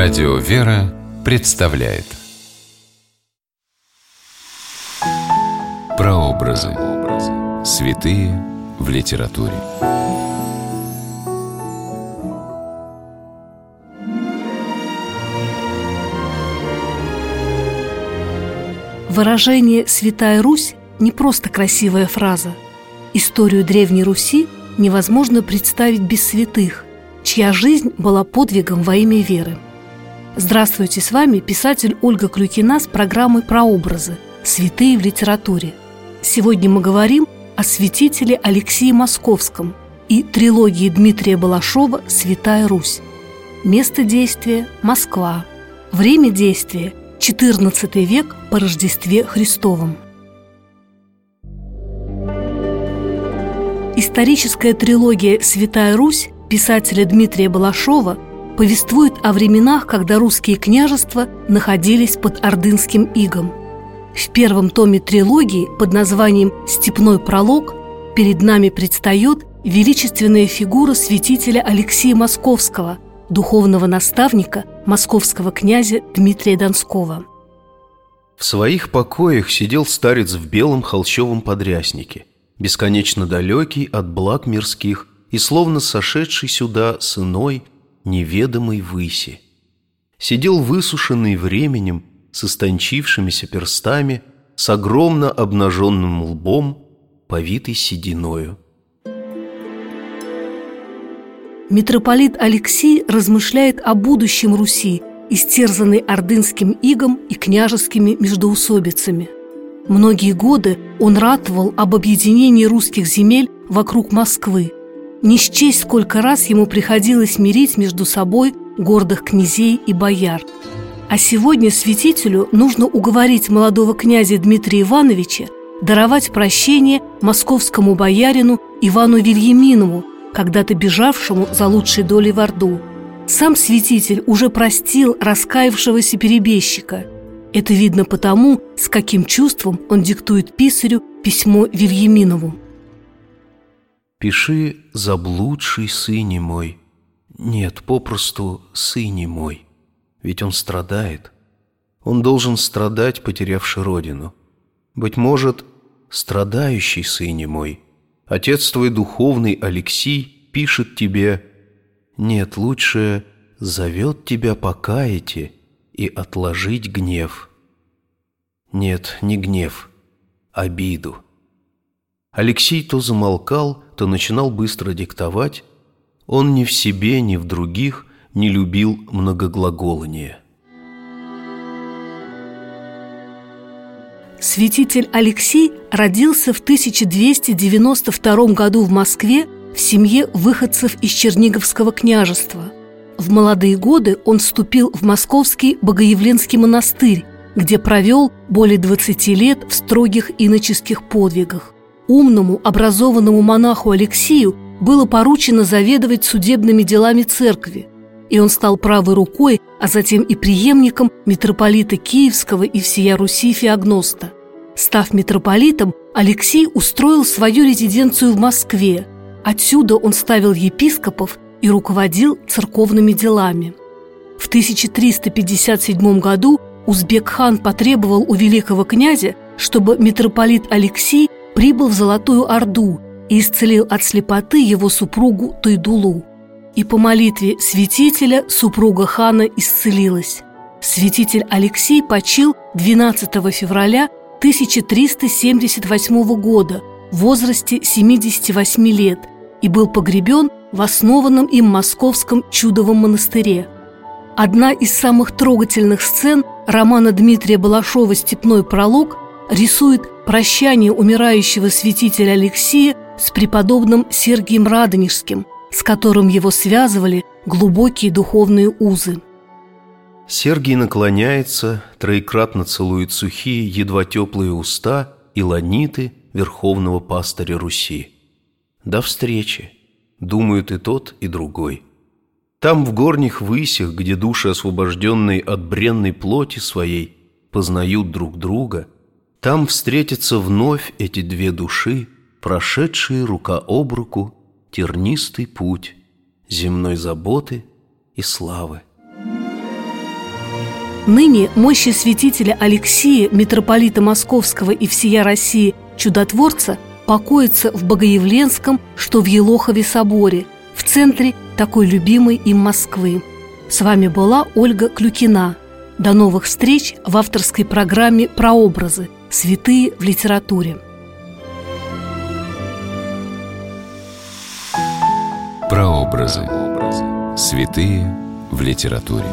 Радио «Вера» представляет Прообразы. Святые в литературе. Выражение «Святая Русь» не просто красивая фраза. Историю Древней Руси невозможно представить без святых, чья жизнь была подвигом во имя веры. Здравствуйте, с вами писатель Ольга Клюкина с программой «Прообразы. Святые в литературе». Сегодня мы говорим о святителе Алексее Московском и трилогии Дмитрия Балашова «Святая Русь». Место действия – Москва. Время действия – XIV век по Рождестве Христовом. Историческая трилогия «Святая Русь» писателя Дмитрия Балашова повествует о временах, когда русские княжества находились под ордынским игом. В первом томе трилогии под названием «Степной пролог» перед нами предстает величественная фигура святителя Алексея Московского, духовного наставника московского князя Дмитрия Донского. В своих покоях сидел старец в белом холщовом подряснике – бесконечно далекий от благ мирских и словно сошедший сюда с иной, неведомой выси. Сидел высушенный временем, с истончившимися перстами, с огромно обнаженным лбом, повитый сединою. Митрополит Алексей размышляет о будущем Руси, истерзанной ордынским игом и княжескими междоусобицами – Многие годы он ратовал об объединении русских земель вокруг Москвы. Не счесть, сколько раз ему приходилось мирить между собой гордых князей и бояр. А сегодня святителю нужно уговорить молодого князя Дмитрия Ивановича даровать прощение московскому боярину Ивану Вильяминову, когда-то бежавшему за лучшей долей в Орду. Сам святитель уже простил раскаявшегося перебежчика – это видно потому, с каким чувством он диктует писарю письмо Вильяминову. «Пиши, заблудший сыне мой, нет, попросту сыне мой, ведь он страдает. Он должен страдать, потерявший родину. Быть может, страдающий сыне мой, отец твой духовный Алексий пишет тебе, нет, лучше зовет тебя покаяти и отложить гнев. Нет, не гнев, обиду. Алексей то замолкал, то начинал быстро диктовать. Он ни в себе, ни в других не любил многоглаголания. Святитель Алексей родился в 1292 году в Москве в семье выходцев из Черниговского княжества – в молодые годы он вступил в московский Богоявленский монастырь, где провел более 20 лет в строгих иноческих подвигах. Умному, образованному монаху Алексию было поручено заведовать судебными делами церкви, и он стал правой рукой, а затем и преемником митрополита Киевского и всея Руси Феогноста. Став митрополитом, Алексей устроил свою резиденцию в Москве. Отсюда он ставил епископов и руководил церковными делами. В 1357 году Узбек-хан потребовал у великого князя, чтобы митрополит Алексей прибыл в Золотую Орду и исцелил от слепоты его супругу Тайдулу. И по молитве святителя супруга хана исцелилась. Святитель Алексей почил 12 февраля 1378 года в возрасте 78 лет и был погребен в основанном им московском чудовом монастыре. Одна из самых трогательных сцен романа Дмитрия Балашова «Степной пролог» рисует прощание умирающего святителя Алексея с преподобным Сергием Радонежским, с которым его связывали глубокие духовные узы. Сергий наклоняется, троекратно целует сухие, едва теплые уста и ланиты верховного пастыря Руси. До встречи! думают и тот, и другой. Там, в горних высях, где души, освобожденные от бренной плоти своей, познают друг друга, там встретятся вновь эти две души, прошедшие рука об руку тернистый путь земной заботы и славы. Ныне мощи святителя Алексия, митрополита Московского и всея России, чудотворца, покоится в Богоявленском, что в Елохове соборе, в центре такой любимой им Москвы. С вами была Ольга Клюкина. До новых встреч в авторской программе «Прообразы. Святые в литературе». Прообразы. Святые в литературе.